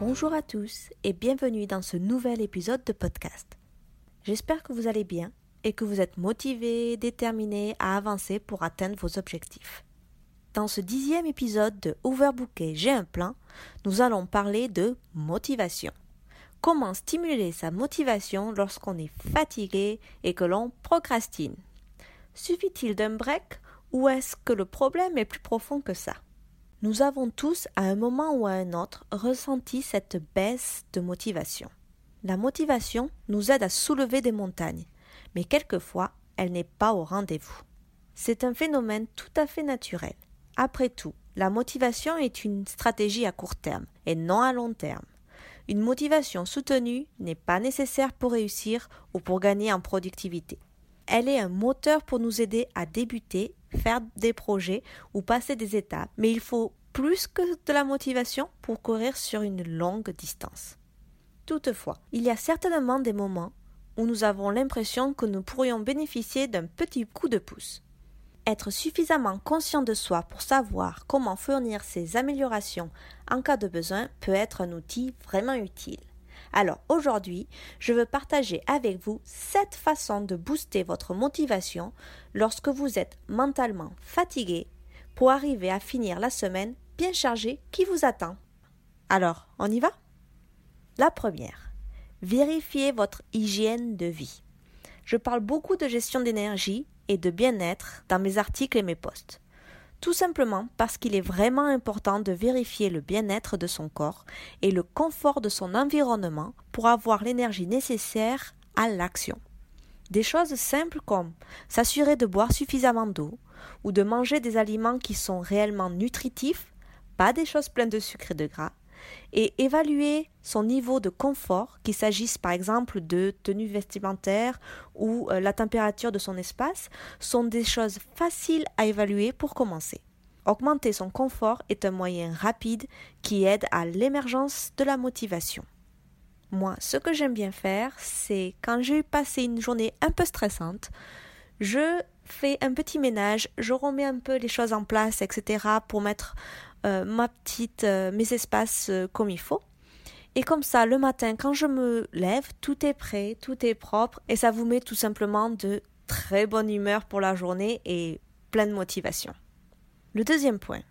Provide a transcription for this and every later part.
Bonjour à tous et bienvenue dans ce nouvel épisode de podcast. J'espère que vous allez bien et que vous êtes motivés, déterminés à avancer pour atteindre vos objectifs. Dans ce dixième épisode de Overbooké J'ai un plan, nous allons parler de motivation. Comment stimuler sa motivation lorsqu'on est fatigué et que l'on procrastine? Suffit-il d'un break ou est-ce que le problème est plus profond que ça? Nous avons tous, à un moment ou à un autre, ressenti cette baisse de motivation. La motivation nous aide à soulever des montagnes, mais quelquefois, elle n'est pas au rendez-vous. C'est un phénomène tout à fait naturel. Après tout, la motivation est une stratégie à court terme et non à long terme. Une motivation soutenue n'est pas nécessaire pour réussir ou pour gagner en productivité. Elle est un moteur pour nous aider à débuter faire des projets ou passer des étapes, mais il faut plus que de la motivation pour courir sur une longue distance. Toutefois, il y a certainement des moments où nous avons l'impression que nous pourrions bénéficier d'un petit coup de pouce. Être suffisamment conscient de soi pour savoir comment fournir ces améliorations en cas de besoin peut être un outil vraiment utile. Alors aujourd'hui, je veux partager avec vous cette façon de booster votre motivation lorsque vous êtes mentalement fatigué pour arriver à finir la semaine bien chargée qui vous attend. Alors, on y va? La première, vérifiez votre hygiène de vie. Je parle beaucoup de gestion d'énergie et de bien-être dans mes articles et mes posts. Tout simplement parce qu'il est vraiment important de vérifier le bien-être de son corps et le confort de son environnement pour avoir l'énergie nécessaire à l'action. Des choses simples comme s'assurer de boire suffisamment d'eau ou de manger des aliments qui sont réellement nutritifs, pas des choses pleines de sucre et de gras, et évaluer son niveau de confort, qu'il s'agisse par exemple de tenue vestimentaire ou euh, la température de son espace, sont des choses faciles à évaluer pour commencer. Augmenter son confort est un moyen rapide qui aide à l'émergence de la motivation. Moi, ce que j'aime bien faire, c'est quand j'ai passé une journée un peu stressante, je fais un petit ménage, je remets un peu les choses en place, etc. pour mettre ma petite, euh, mes espaces euh, comme il faut. Et comme ça, le matin, quand je me lève, tout est prêt, tout est propre, et ça vous met tout simplement de très bonne humeur pour la journée et plein de motivation. Le deuxième point,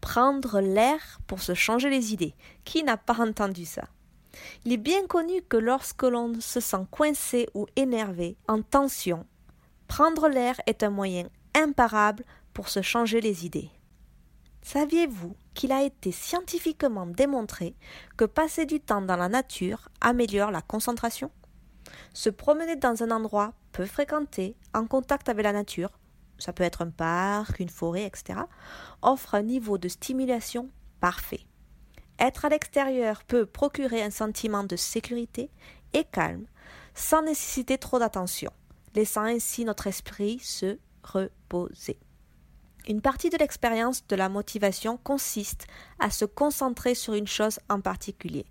prendre l'air pour se changer les idées. Qui n'a pas entendu ça? Il est bien connu que lorsque l'on se sent coincé ou énervé, en tension, prendre l'air est un moyen imparable pour se changer les idées. Saviez-vous qu'il a été scientifiquement démontré que passer du temps dans la nature améliore la concentration? Se promener dans un endroit peu fréquenté, en contact avec la nature, ça peut être un parc, une forêt, etc., offre un niveau de stimulation parfait. Être à l'extérieur peut procurer un sentiment de sécurité et calme, sans nécessiter trop d'attention, laissant ainsi notre esprit se reposer. Une partie de l'expérience de la motivation consiste à se concentrer sur une chose en particulier.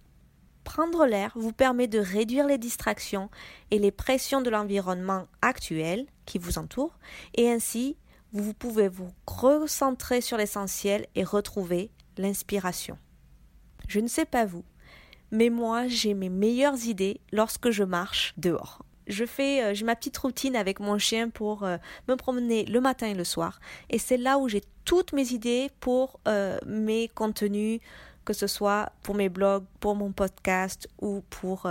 Prendre l'air vous permet de réduire les distractions et les pressions de l'environnement actuel qui vous entoure, et ainsi vous pouvez vous recentrer sur l'essentiel et retrouver l'inspiration. Je ne sais pas vous, mais moi j'ai mes meilleures idées lorsque je marche dehors je fais euh, j'ai ma petite routine avec mon chien pour euh, me promener le matin et le soir et c'est là où j'ai toutes mes idées pour euh, mes contenus que ce soit pour mes blogs, pour mon podcast ou pour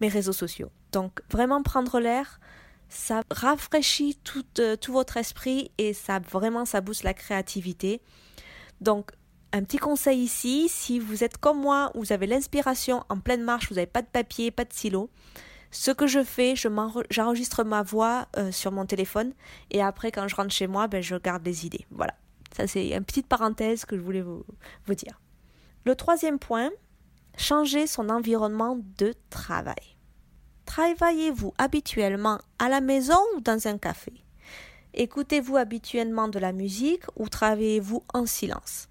mes réseaux sociaux. Donc vraiment prendre l'air, ça rafraîchit tout, tout votre esprit et ça vraiment ça booste la créativité. Donc un petit conseil ici, si vous êtes comme moi, vous avez l'inspiration en pleine marche, vous n'avez pas de papier, pas de stylo, ce que je fais, j'enregistre ma voix euh, sur mon téléphone et après quand je rentre chez moi, ben, je garde les idées. Voilà. Ça c'est une petite parenthèse que je voulais vous, dire. Le troisième point, changer son environnement de travail. Travaillez-vous habituellement à la maison ou dans un café? Écoutez-vous habituellement de la musique ou travaillez-vous en silence?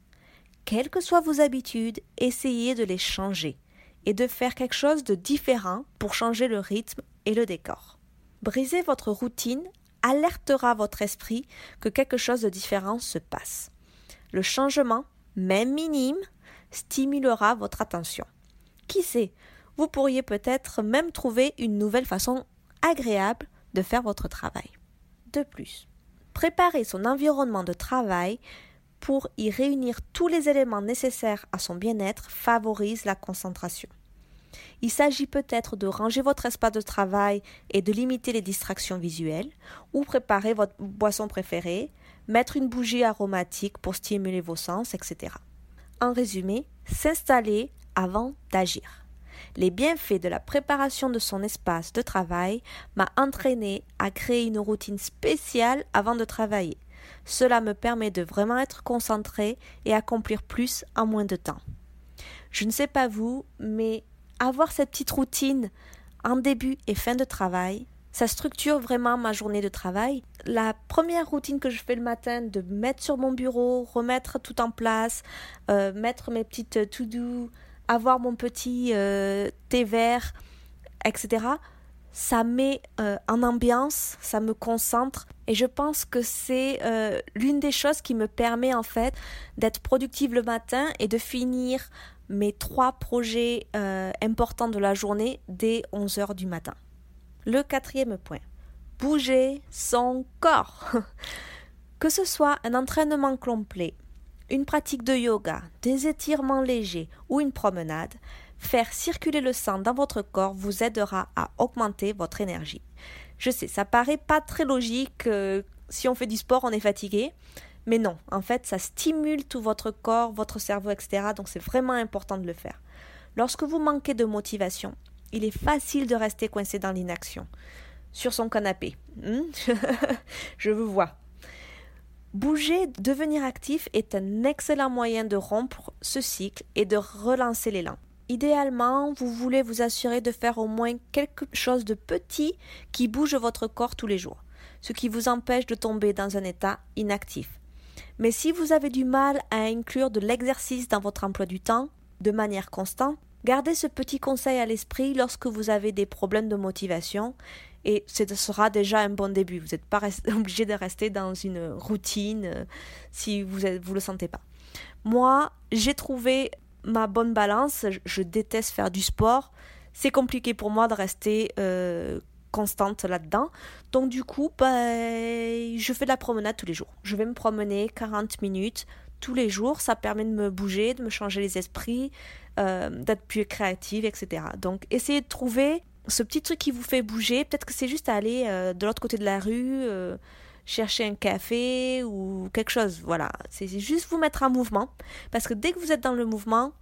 Quelles que soient vos habitudes, essayez de les changer et de faire quelque chose de différent pour changer le rythme et le décor. Briser votre routine alertera votre esprit que quelque chose de différent se passe. Le changement, même minime, stimulera votre attention. Qui sait, vous pourriez peut-être même trouver une nouvelle façon agréable de faire votre travail. De plus, préparer son environnement de travail pour y réunir tous les éléments nécessaires à son bien-être favorise la concentration. Il s'agit peut-être de ranger votre espace de travail et de limiter les distractions visuelles, ou préparer votre boisson préférée, mettre une bougie aromatique pour stimuler vos sens, etc. En résumé, s'installer avant d'agir. Les bienfaits de la préparation de son espace de travail m'a entraîné à créer une routine spéciale avant de travailler. Cela me permet de vraiment être concentré et accomplir plus en moins de temps. Je ne sais pas vous, mais avoir cette petite routine en début et fin de travail, ça structure vraiment ma journée de travail. La première routine que je fais le matin, de mettre sur mon bureau, remettre tout en place, euh, mettre mes petites to-do, avoir mon petit euh, thé vert, etc., ça met euh, en ambiance, ça me concentre et je pense que c'est l'une des choses qui me permet en fait d'être productive le matin et de finir mes trois projets euh, importants de la journée dès 11 heures du matin. Le quatrième point, bouger son corps. que ce soit un entraînement complet, une pratique de yoga, des étirements légers ou une promenade, faire circuler le sang dans votre corps vous aidera à augmenter votre énergie. Je sais, ça paraît pas très logique. Euh, si on fait du sport, on est fatigué. Mais non, en fait, ça stimule tout votre corps, votre cerveau, etc. Donc c'est vraiment important de le faire. Lorsque vous manquez de motivation, il est facile de rester coincé dans l'inaction, sur son canapé. Hmm? Je vous vois. Bouger, devenir actif est un excellent moyen de rompre ce cycle et de relancer l'élan. Idéalement, vous voulez vous assurer de faire au moins quelque chose de petit qui bouge votre corps tous les jours, ce qui vous empêche de tomber dans un état inactif. Mais si vous avez du mal à inclure de l'exercice dans votre emploi du temps, de manière constante, gardez ce petit conseil à l'esprit lorsque vous avez des problèmes de motivation et ce sera déjà un bon début. Vous n'êtes pas obligé de rester dans une routine euh, si vous ne vous le sentez pas. Moi, j'ai trouvé ma bonne balance. Je, déteste faire du sport. C'est compliqué pour moi de rester euh, constante là-dedans. Donc du coup, bah, je fais de la promenade tous les jours. Je vais me promener 40 minutes tous les jours. Ça permet de me bouger, de me changer les esprits, euh, d'être plus créative, etc. Donc essayez de trouver ce petit truc qui vous fait bouger. Peut-être que c'est juste aller euh, de l'autre côté de la rue. Chercher un café ou quelque chose. Voilà, c'est juste vous mettre en mouvement. Parce que dès que vous êtes dans le mouvement,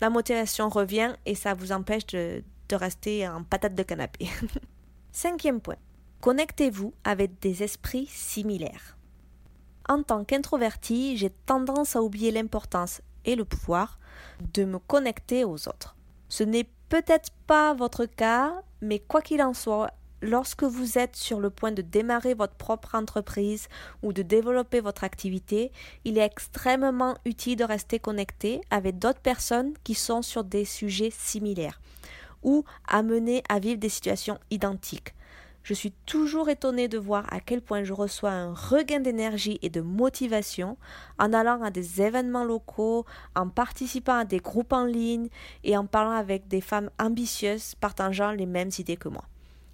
la motivation revient et ça vous empêche de, de rester en patate de canapé. Cinquième point. Connectez-vous avec des esprits similaires. En tant qu'introverti, j'ai tendance à oublier l'importance et le pouvoir de me connecter aux autres. Ce n'est peut-être pas votre cas, mais quoi qu'il en soit, lorsque vous êtes sur le point de démarrer votre propre entreprise ou de développer votre activité, il est extrêmement utile de rester connecté avec d'autres personnes qui sont sur des sujets similaires ou amenés à vivre des situations identiques. Je suis toujours étonnée de voir à quel point je reçois un regain d'énergie et de motivation en allant à des événements locaux, en participant à des groupes en ligne et en parlant avec des femmes ambitieuses partageant les mêmes idées que moi.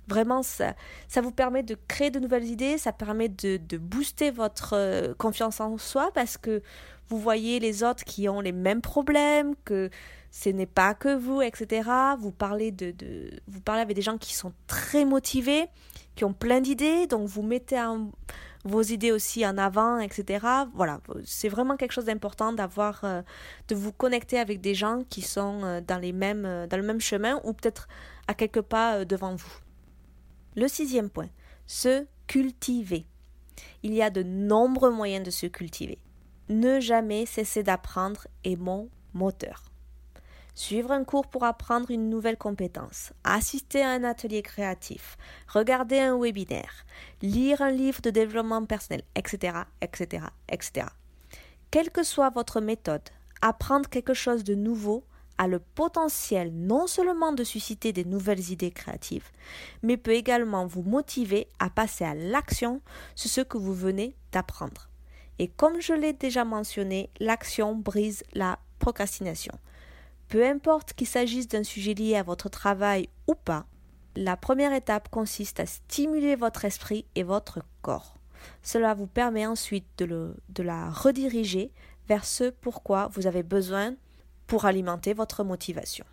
Vraiment, ça, vous permet de créer de nouvelles idées, ça permet de, booster votre euh, confiance en soi parce que vous voyez les autres qui ont les mêmes problèmes, que ce n'est pas que vous, etc. Vous parlez, avec des gens qui sont très motivés, qui ont plein d'idées, donc vous mettez vos idées aussi en avant, etc. Voilà, c'est vraiment quelque chose d'important d'avoir, euh, de vous connecter avec des gens qui sont euh, dans le même chemin ou peut-être à quelques pas devant vous. Le sixième point, se cultiver. Il y a de nombreux moyens de se cultiver. Ne jamais cesser d'apprendre est mon moteur. suivre un cours pour apprendre une nouvelle compétence, assister à un atelier créatif, regarder un webinaire, lire un livre de développement personnel, etc., etc., etc. Quelle que soit votre méthode, apprendre quelque chose de nouveau a le potentiel non seulement de susciter des nouvelles idées créatives, mais peut également vous motiver à passer à l'action sur ce que vous venez d'apprendre. Et comme je l'ai déjà mentionné, l'action brise la procrastination. Peu importe qu'il s'agisse d'un sujet lié à votre travail ou pas, la première étape consiste à stimuler votre esprit et votre corps. Cela vous permet ensuite de, de la rediriger vers ce pourquoi vous avez besoin pour alimenter votre motivation.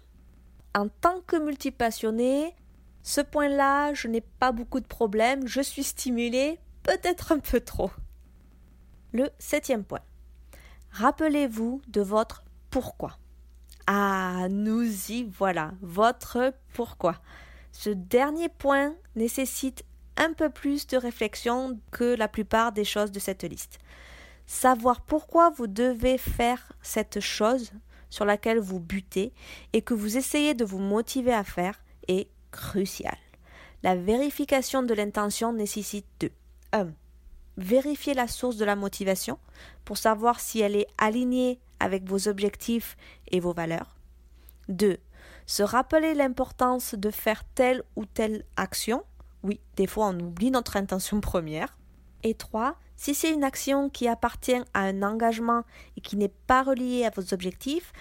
En tant que multipassionné, ce point-là, je n'ai pas beaucoup de problèmes, je suis stimulé, peut-être un peu trop. Le septième point. Rappelez-vous de votre pourquoi. Ah, nous y voilà, votre pourquoi. Ce dernier point nécessite un peu plus de réflexion que la plupart des choses de cette liste. Savoir pourquoi vous devez faire cette chose sur laquelle vous butez et que vous essayez de vous motiver à faire est crucial. La vérification de l'intention nécessite de 1. Vérifier la source de la motivation pour savoir si elle est alignée avec vos objectifs et vos valeurs. 2. Se rappeler l'importance de faire telle ou telle action. Oui, des fois on oublie notre intention première. Et 3. Si c'est une action qui appartient à un engagement et qui n'est pas reliée à vos objectifs,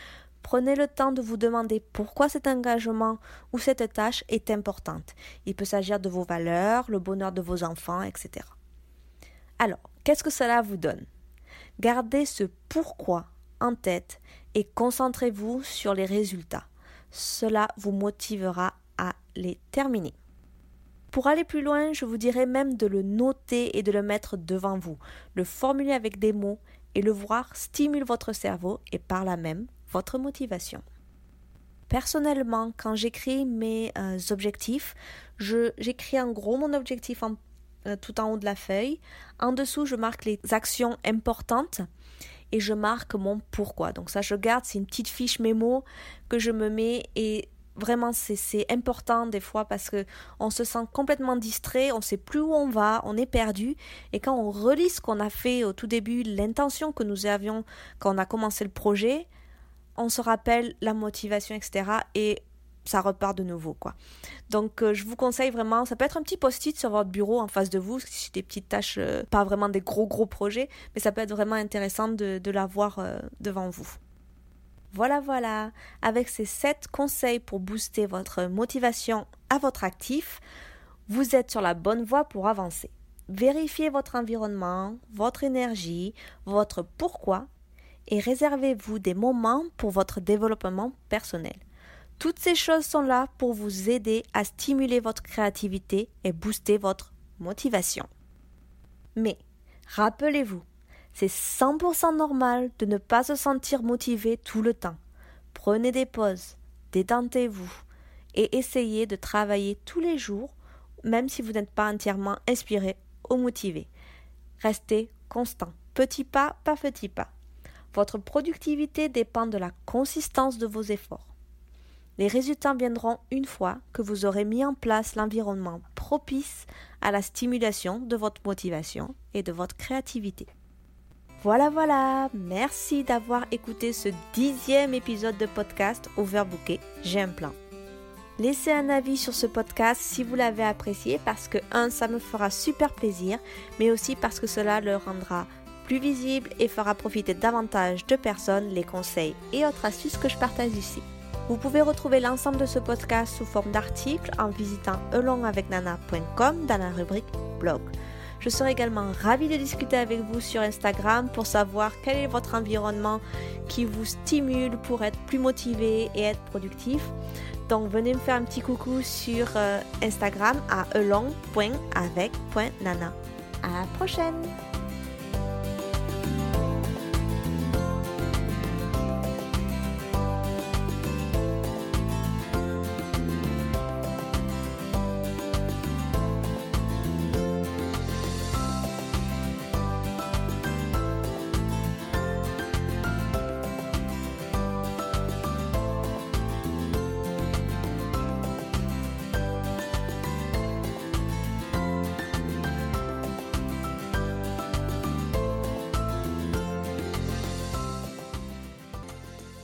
prenez le temps de vous demander pourquoi cet engagement ou cette tâche est importante. Il peut s'agir de vos valeurs, le bonheur de vos enfants, etc. Alors, qu'est-ce que cela vous donne? Gardez ce pourquoi en tête et concentrez-vous sur les résultats. Cela vous motivera à les terminer. Pour aller plus loin, je vous dirais même de le noter et de le mettre devant vous, le formuler avec des mots et le voir stimule votre cerveau et par là même votre motivation. Personnellement, quand j'écris mes euh, objectifs, j'écris en gros mon objectif euh, tout en haut de la feuille. En dessous, je marque les actions importantes et je marque mon pourquoi. Donc ça, je garde, c'est une petite fiche mémo que je me mets et vraiment c'est important des fois parce que on se sent complètement distrait, on sait plus où on va, on est perdu et quand on relit ce qu'on a fait au tout début, l'intention que nous avions quand on a commencé le projet, on se rappelle la motivation etc et ça repart de nouveau quoi. Donc euh, je vous conseille vraiment, ça peut être un petit post-it sur votre bureau en face de vous, si des petites tâches, euh, pas vraiment des gros gros projets, mais ça peut être vraiment intéressant de, de l'avoir euh, devant vous. Voilà voilà, avec ces 7 conseils pour booster votre motivation à votre actif, vous êtes sur la bonne voie pour avancer. Vérifiez votre environnement, votre énergie, votre pourquoi et réservez-vous des moments pour votre développement personnel. Toutes ces choses sont là pour vous aider à stimuler votre créativité et booster votre motivation. Mais rappelez-vous, c'est 100% normal de ne pas se sentir motivé tout le temps. Prenez des pauses, détentez-vous et essayez de travailler tous les jours, même si vous n'êtes pas entièrement inspiré ou motivé. Restez constant, petit pas pas petit pas. Votre productivité dépend de la consistance de vos efforts. Les résultats viendront une fois que vous aurez mis en place l'environnement propice à la stimulation de votre motivation et de votre créativité. Voilà, voilà, merci d'avoir écouté ce dixième épisode de podcast Overbooké, j'ai un plan. Laissez un avis sur ce podcast si vous l'avez apprécié parce que, un, ça me fera super plaisir, mais aussi parce que cela le rendra plus visible et fera profiter davantage de personnes les conseils et autres astuces que je partage ici. Vous pouvez retrouver l'ensemble de ce podcast sous forme d'articles en visitant elongavecnana.com dans la rubrique blog. Je serai également ravie de discuter avec vous sur Instagram pour savoir quel est votre environnement qui vous stimule pour être plus motivé et être productif. Donc venez me faire un petit coucou sur euh, Instagram à elong.avec.nana. À la prochaine